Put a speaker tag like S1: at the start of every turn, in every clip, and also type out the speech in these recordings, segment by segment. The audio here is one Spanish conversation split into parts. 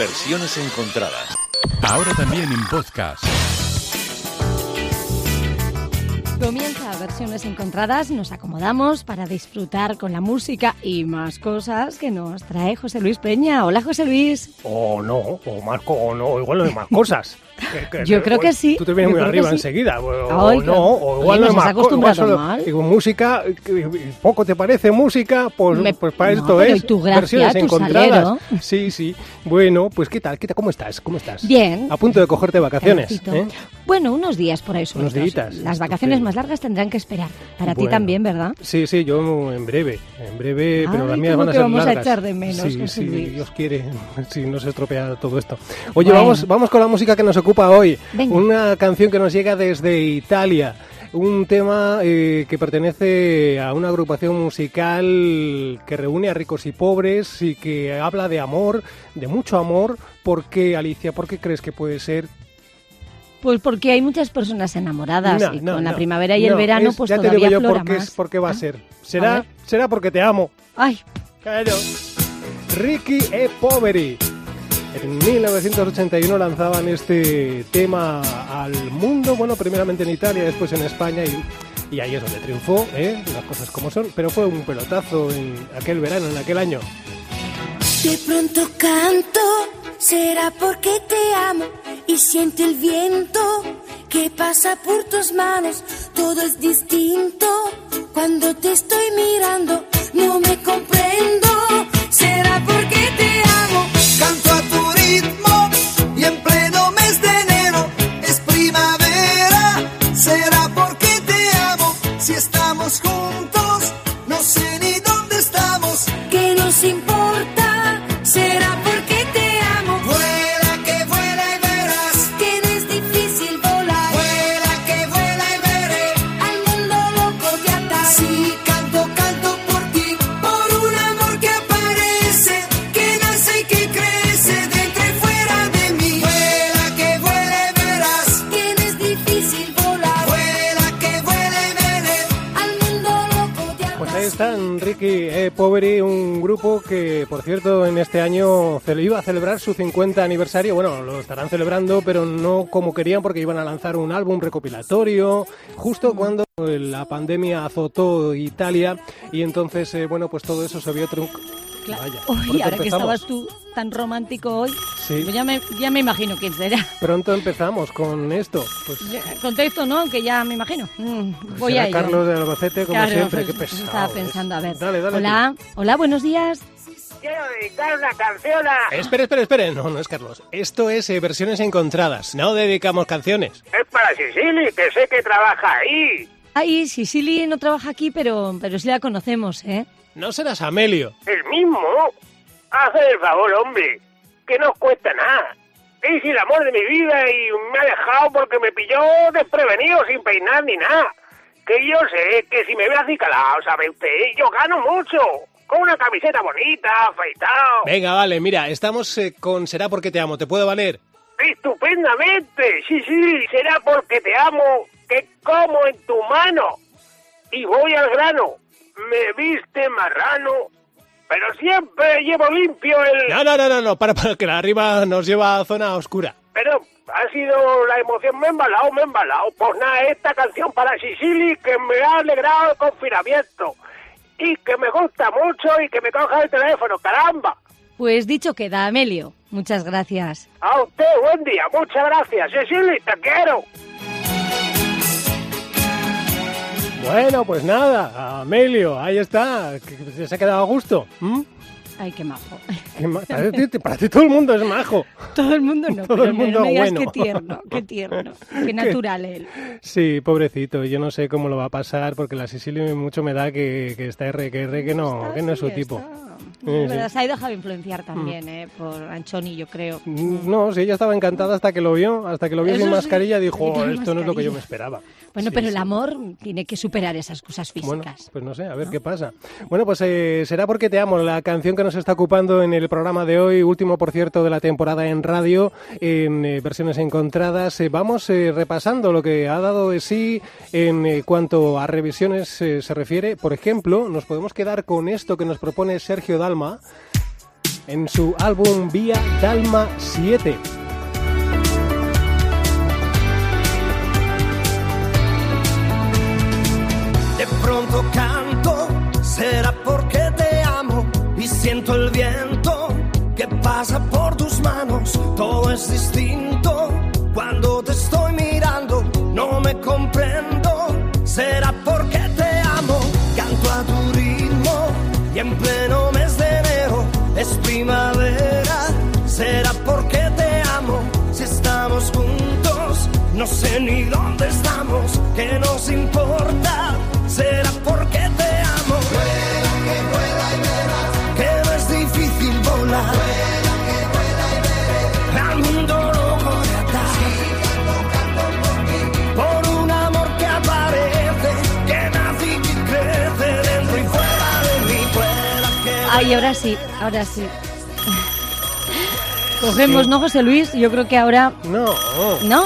S1: Versiones encontradas.
S2: Ahora también en podcast.
S3: Comienza versiones encontradas, nos acomodamos para disfrutar con la música y más cosas que nos trae José Luis Peña. Hola José Luis.
S4: O no, o más, o no, igual no hay más cosas.
S3: Yo creo que sí.
S4: Tú te vienes
S3: Yo
S4: muy arriba
S3: sí.
S4: enseguida. O,
S3: Ay,
S4: no, o igual
S3: Oye,
S4: no
S3: has
S4: más
S3: acostumbrado
S4: solo-
S3: mal.
S4: Digo, música, poco te parece música, pues,
S3: Me-
S4: pues para
S3: no,
S4: esto es.
S3: tu gracia,
S4: versiones
S3: tu
S4: encontradas.
S3: salero.
S4: Sí, sí. Bueno, pues ¿qué tal? ¿Qué tal? ¿Cómo estás? ¿Cómo estás?
S3: Bien.
S4: A punto de cogerte vacaciones. ¿eh?
S3: Bueno, unos días por ahí
S4: Unos días.
S3: Las vacaciones
S4: Estupendo.
S3: más largas tendrán que esperar. Para ti
S4: Bueno.
S3: también, ¿verdad?
S4: Sí, sí, yo en breve, en breve, pero las mías van a ser
S3: vamos a echar de menos,
S4: sí, sí. Dios quiere, si no se estropea todo esto. Oye,
S3: Bueno.
S4: vamos, vamos con la música que nos ocupa hoy.
S3: Venga.
S4: Una canción que nos llega desde Italia. Un tema eh, que pertenece a una agrupación musical que reúne a ricos y pobres y que habla de amor, de mucho amor. ¿Por qué, Alicia? ¿Por qué crees que puede ser?
S3: Pues porque hay muchas personas enamoradas
S4: No,
S3: y
S4: no,
S3: con la primavera y el
S4: No,
S3: verano
S4: es-
S3: pues
S4: ya te
S3: todavía
S4: digo yo por qué,
S3: más.
S4: es, por qué va a
S3: ¿Ah?
S4: ser. ¿Será, será porque te amo.
S3: Ay,
S4: Claro. Ricky e Poveri. En 1981 lanzaban este tema al mundo, bueno, primeramente en Italia, después en España y, y ahí es donde triunfó, ¿eh? las cosas como son, pero fue un pelotazo en aquel verano, en aquel año.
S5: De pronto canto, será porque te amo y siente el viento que pasa por tus manos. Todo es distinto cuando te estoy mirando. No me comprendo, será porque te amo.
S4: Están Ricky e Poveri, un grupo que, por cierto, en este año iba a celebrar su 50 aniversario. Bueno, lo estarán celebrando, pero no como querían porque iban a lanzar un álbum recopilatorio justo cuando la pandemia azotó Italia y entonces, eh, bueno, pues todo eso se vio trunco.
S3: claro.
S4: Vaya, pronto
S3: ahora que
S4: empezamos.
S3: estabas tú tan romántico hoy,
S4: Sí.
S3: pues ya me, ya me imagino quién será.
S4: Pronto empezamos con esto. Pues
S3: Contexto, ¿no? Que ya me imagino. Mm, voy
S4: será
S3: a ello.
S4: Carlos de Albacete, como
S3: Claro,
S4: siempre.
S3: pues,
S4: Qué pesado.
S3: Estaba
S4: es.
S3: pensando, a ver.
S4: Dale, dale.
S3: hola, hola, buenos días.
S6: Quiero dedicar una canción a...
S4: Espera, espera, espera. No, no es Carlos. Esto es eh, versiones encontradas. No dedicamos canciones.
S6: Es para Sicily, que sé que trabaja ahí.
S3: Ay, Sicily no trabaja aquí, pero, pero sí la conocemos, ¿eh?
S4: No serás Amelio.
S6: El mismo. Haz el favor, hombre. Que no os cuesta nada. Es el amor de mi vida y me ha dejado porque me pilló desprevenido, sin peinar ni nada. Que yo sé que si me ve acicalado, sabe usted, yo gano mucho. Con una camiseta bonita, afeitado.
S4: Venga, vale, mira, estamos eh, con Será porque te amo. ¿Te puedo valer?
S6: Estupendamente. Sí, sí, será porque te amo que como en tu mano. Y voy al grano. Me viste marrano, pero siempre llevo limpio el...
S4: No, no, no, no, no. Para, para, que la arriba nos lleva a zona oscura.
S6: Pero ha sido la emoción, me he embalado, me he embalado. Pues nada, esta canción para Sicily que me ha alegrado el confinamiento. Y que me gusta mucho y que me coja el teléfono, caramba.
S3: Pues dicho queda, Amelio. Muchas gracias.
S6: A usted, buen día, muchas gracias. Sicily, te quiero.
S4: Bueno, pues nada, Amelio, ahí está. ¿Se ha quedado a gusto? ¿Mm?
S3: Ay, qué majo.
S4: Qué ma- Para ti, para ti todo el mundo es majo.
S3: Todo el mundo no,
S4: Todo
S3: pero
S4: el mundo
S3: me
S4: bueno.
S3: qué tierno, qué tierno, qué natural él.
S4: Sí, pobrecito, yo no sé cómo lo va a pasar porque la Sicilia mucho me da que, que está R, que no, que no es su
S3: Sí,
S4: tipo.
S3: está. Verdad, se ha dejado influenciar también, ¿eh? Por Anchoni, yo creo.
S4: No, sí, ella estaba encantada hasta que lo vio, hasta que lo vio
S3: Eso
S4: sin mascarilla, dijo, esto no es lo que yo
S3: mascarilla".
S4: me esperaba.
S3: Bueno,
S4: Sí,
S3: pero el amor tiene que superar esas cosas
S4: Bueno,
S3: físicas.
S4: pues no sé, a ver qué pasa. Bueno, pues eh, será porque te amo, la canción que nos está ocupando en el programa de hoy, último por cierto de la temporada en radio, en eh, versiones encontradas. Eh, vamos eh, repasando lo que ha dado de sí en eh, cuanto a revisiones eh, se refiere. Por ejemplo, nos podemos quedar con esto que nos propone Sergio En su álbum Vía Dalma 7.
S7: De pronto canto, será porque te amo y siento el viento que pasa por tus manos. Todo es distinto cuando te estoy mirando, no me comprendo. Será porque sé ni dónde estamos, que nos importa. Será porque te amo. Vuela, que vuela y verás que no es difícil volar. Vuela, que vuela y veré al mundo loco de atar. Por un amor que aparece, que nace y crece dentro y fuera de mí. Vuela, que
S8: Ay, ahora sí, ahora sí. Cogemos, ¿no, José Luis? Yo creo que ahora...
S4: No.
S8: ¿No?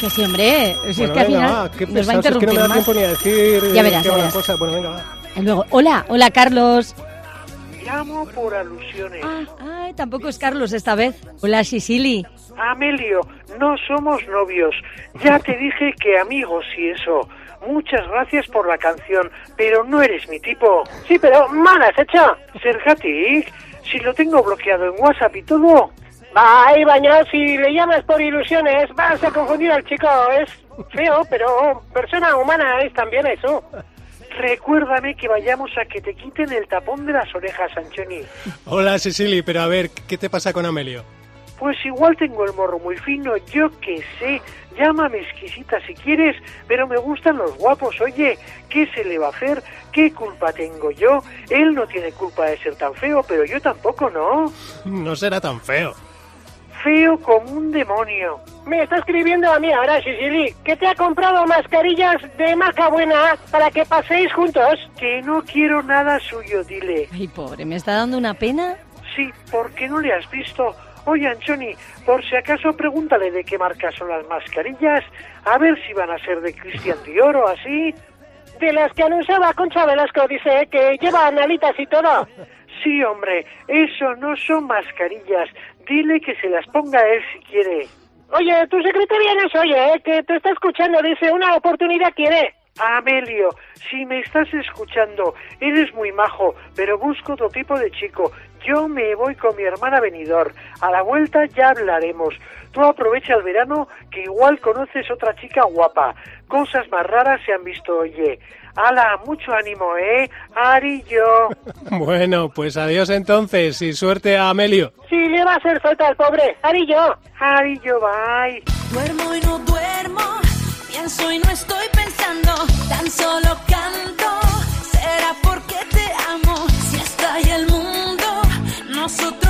S8: Que sí, hombre. Si
S4: Bueno,
S8: es que al
S4: venga,
S8: final
S4: va, qué
S8: nos va a
S4: pesados, es que no
S8: interrumpir
S4: me da tiempo ni a decir
S8: Ya verás,
S4: qué
S8: ya verás.
S4: cosa. Bueno, venga, va.
S8: Y luego, hola, hola, Carlos.
S9: Llamo por alusiones.
S8: Ah, ay, tampoco es Carlos esta vez. Hola, Sicily.
S9: Amelio, no somos novios. Ya te dije que amigos y eso. Muchas gracias por la canción, pero no eres mi tipo. Sí, pero mala has hecho. Sergatic, si lo tengo bloqueado en WhatsApp y todo. Ay, baño, si le llamas por ilusiones, vas a confundir al chico. Es feo, pero persona humana es también eso. Recuérdame que vayamos a que te quiten el tapón de las orejas, Anchoni.
S4: Hola, Cecily, pero a ver, ¿qué te pasa con Amelio?
S9: Pues igual tengo el morro muy fino, yo qué sé. Llámame exquisita si quieres, pero me gustan los guapos. Oye, ¿qué se le va a hacer? ¿Qué culpa tengo yo? Él no tiene culpa de ser tan feo, pero yo tampoco, ¿no?
S4: No será tan feo.
S9: Feo como un demonio. Me está escribiendo a mí ahora, Sicily, que te ha comprado mascarillas de maca buena para que paséis juntos. Que no quiero nada suyo, dile.
S8: Ay, pobre, me está dando una pena.
S9: Sí, ¿por qué no le has visto? Oye, Anchoni, por si acaso pregúntale de qué marca son las mascarillas, a ver si van a ser de Cristian Dior o así. De las que anunciaba Concha Velasco, dice, que llevan alitas y todo. Sí, hombre, eso no son mascarillas. Dile que se las ponga él si quiere. Oye, tu secretaria no soy, ¿eh? Que te está escuchando, dice, una oportunidad quiere. Amelio, si me estás escuchando, eres muy majo, pero busco otro tipo de chico. Yo me voy con mi hermana venidor. A la vuelta ya hablaremos. Tú aprovecha el verano que igual conoces otra chica guapa. Cosas más raras se han visto, oye. Ala, mucho ánimo, ¿eh? Ari y yo.
S4: Bueno, pues adiós entonces y suerte a Amelio.
S9: Sí, le va a hacer falta al pobre. Ari y yo. Ari y yo, bye.
S3: Duermo y no duermo, pienso y no estoy pensando, tan solo canto. Nosotros nos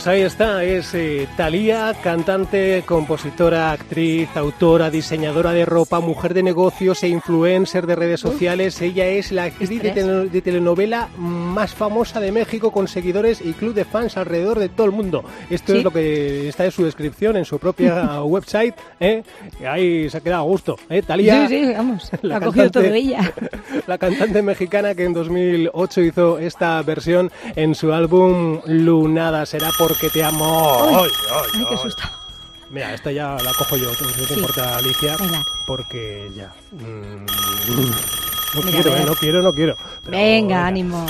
S4: Pues ahí está, es eh, Thalía, cantante, compositora, actriz, autora, diseñadora de ropa, mujer de negocios e influencer de redes sociales. Ella es la actriz de, de telenovela más famosa de México con seguidores y club de fans alrededor de todo el mundo. Esto
S8: Sí.
S4: es lo que está en su descripción, en su propia website. ¿eh? Ahí se ha quedado a gusto. ¿eh? Thalía,
S8: Sí, sí, vamos.
S4: la
S8: ha cogido
S4: cantante-
S8: todo ella.
S4: La cantante mexicana que en 2008 hizo esta versión en su álbum Lunada. Será porque te amo. Ay, ay,
S8: Ay, qué
S4: ay.
S8: susto.
S4: Mira, esta ya la cojo yo, si no te
S8: Sí.
S4: importa, Alicia,
S8: Venga.
S4: porque ya. mm, no
S8: Mira,
S4: quiero, eh, no quiero, no quiero. Pero
S8: Venga,
S4: venga.
S8: ánimo.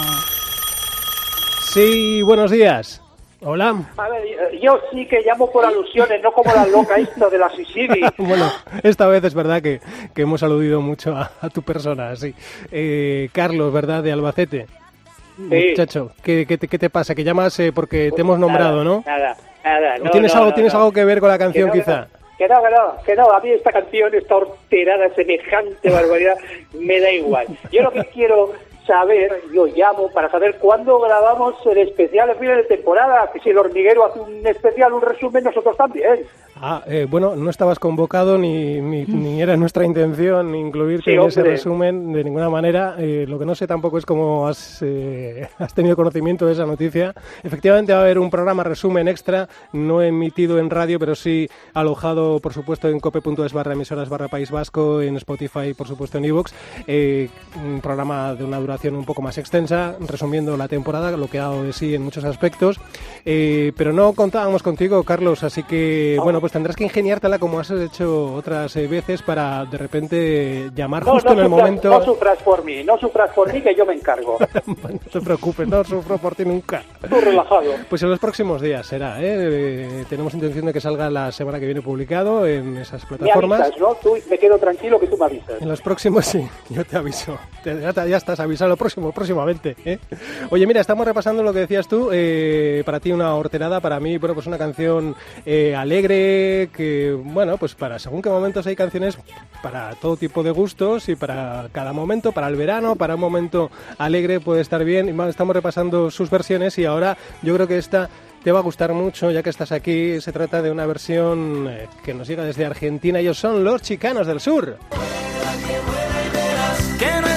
S4: Sí, buenos días. Hola.
S1: A ver, yo sí que llamo por alusiones, no como la loca esta de la Sicily.
S4: Bueno, esta vez es verdad que, que hemos aludido mucho a, a tu persona, sí. Eh, Carlos, ¿verdad? De Albacete.
S1: Sí.
S4: Muchacho, ¿qué, qué te, qué te pasa? Que llamas eh, porque te hemos nombrado,
S1: Nada,
S4: ¿no?
S1: Nada, nada.
S4: ¿O
S1: no,
S4: ¿Tienes,
S1: no,
S4: algo,
S1: no,
S4: ¿tienes algo que ver con la canción,
S1: Que
S4: quizá?
S1: Que no, que no, que no, a mí esta canción, esta horterada, semejante barbaridad, me da igual. Yo lo que quiero saber, yo llamo para saber cuándo grabamos el especial de final de temporada, que si el hormiguero hace un especial, un resumen, nosotros también.
S4: Ah, eh, bueno, no estabas convocado ni, ni, ni era nuestra intención incluirte
S1: Sí,
S4: en ese resumen de ninguna manera. Eh, lo que no sé tampoco es cómo has, eh, has tenido conocimiento de esa noticia. Efectivamente va a haber un programa resumen extra, no emitido en radio, pero sí alojado, por supuesto, en cope.es barra emisoras barra País Vasco, en Spotify, por supuesto, en iVoox. Eh, un programa de una duración un poco más extensa, resumiendo la temporada, lo que ha dado de sí en muchos aspectos. Eh, pero no contábamos contigo, Carlos, así que, bueno, pues tendrás que ingeniártela como has hecho otras eh, veces para de repente llamar
S1: No,
S4: justo
S1: no
S4: en el
S1: sufras,
S4: momento.
S1: no sufras por mí, no sufras por mí, que yo me encargo.
S4: no te preocupes, no sufro por ti nunca.
S1: Tú relajado.
S4: Pues en los próximos días será, ¿eh? Eh, Tenemos intención de que salga la semana que viene publicado en esas
S1: Me
S4: plataformas.
S1: avisas, ¿no? Tú me quedo tranquilo que tú me avisas.
S4: En los próximos, sí, yo te aviso. Ya, te- ya estás avisado, lo próximo, próximamente. ¿eh? Oye, mira, estamos repasando lo que decías tú. eh, para ti una horterada, para mí, bueno, pues una canción eh, alegre, que, bueno, pues para según qué momentos hay canciones para todo tipo de gustos y para cada momento, para el verano, para un momento alegre puede estar bien. Estamos repasando sus versiones y ahora yo creo que esta... Te va a gustar mucho ya que estás aquí. Se trata de una versión que nos llega desde Argentina. Ellos son los Chicanos del Sur.
S10: que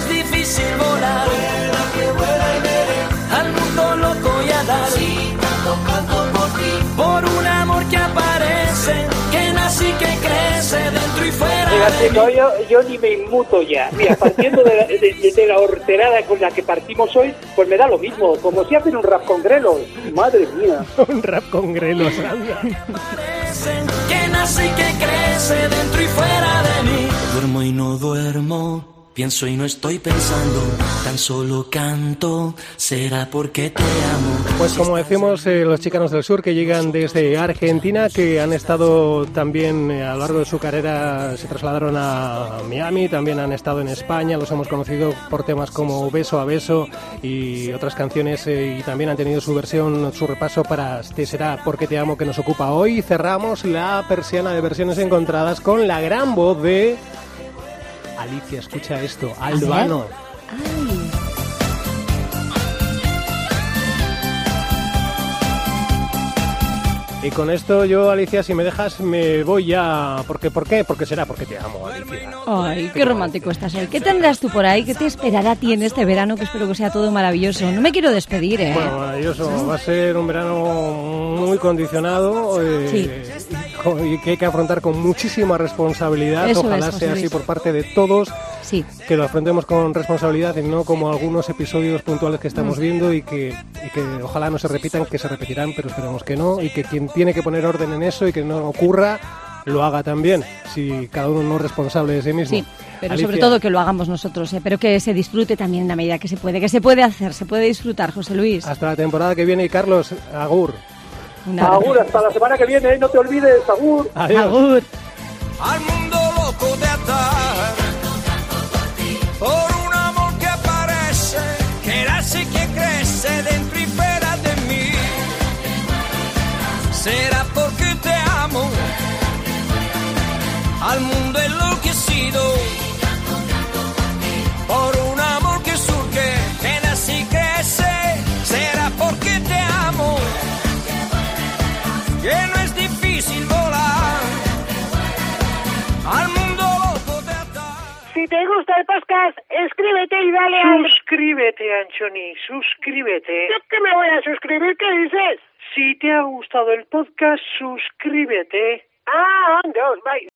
S10: y que crece dentro y fuera
S1: Mira,
S10: de
S1: chico,
S10: mí.
S1: yo, yo ni me inmuto ya. Mira, partiendo de la, de- de- de la horterada con la que partimos hoy, pues me da lo mismo. Como si hacen un rap con grelos. Madre mía.
S4: un rap con grelos, anda.
S10: Que nace y que crece dentro Pienso y no estoy pensando, tan solo canto, será porque te amo.
S4: Pues como decimos, eh, los chicanos del sur que llegan desde Argentina, que han estado también eh, a lo largo de su carrera, se trasladaron a Miami, también han estado en España, los hemos conocido por temas como Beso a Beso y otras canciones, eh, y también han tenido su versión, su repaso para Te será porque te amo que nos ocupa hoy. Cerramos la persiana de versiones encontradas con la gran voz de Alicia, escucha esto, Albano.
S3: Ay.
S4: Y con esto yo, Alicia, si me dejas, me voy ya. Porque, ¿Por qué? Porque será porque te amo, Alicia.
S3: Ay, qué romántico estás hoy. ¿Qué tendrás tú por ahí? ¿Qué te esperará a ti en este verano? Que espero que sea todo maravilloso. No me quiero despedir, ¿eh?
S4: Bueno, maravilloso. Va a ser un verano muy condicionado eh,
S3: Sí.
S4: Y que hay que afrontar con muchísima responsabilidad.
S3: Eso
S4: Ojalá
S3: es,
S4: sea así por parte de todos.
S3: Sí.
S4: Que lo afrontemos con responsabilidad y no como algunos episodios puntuales que
S3: Mm.
S4: estamos viendo y que, y que ojalá no se repitan, que se repetirán, pero esperemos que no. Y que quien tiene que poner orden en eso y que no ocurra, lo haga también, si cada uno no es responsable de sí mismo.
S3: Sí, pero
S4: Alicia,
S3: sobre todo que lo hagamos nosotros, ¿eh? pero que se disfrute también en la medida que se puede, que se puede hacer, se puede disfrutar, José Luis.
S4: Hasta la temporada que viene y Carlos, Agur.
S1: Agur, hasta la semana que viene, no te olvides, Agur.
S4: Adiós.
S3: Agur.
S10: Al mundo loco de atar por un amor que aparece, que nace y que crece dentro y fuera de mí. Será porque te amo, al mundo enloquecido
S6: gusta el podcast, escríbete y dale al...
S1: Suscríbete, Anchoni, suscríbete.
S6: ¿Yo que me voy a suscribir? ¿Qué dices?
S1: Si te ha gustado el podcast, suscríbete.
S6: Ah, dos, bye.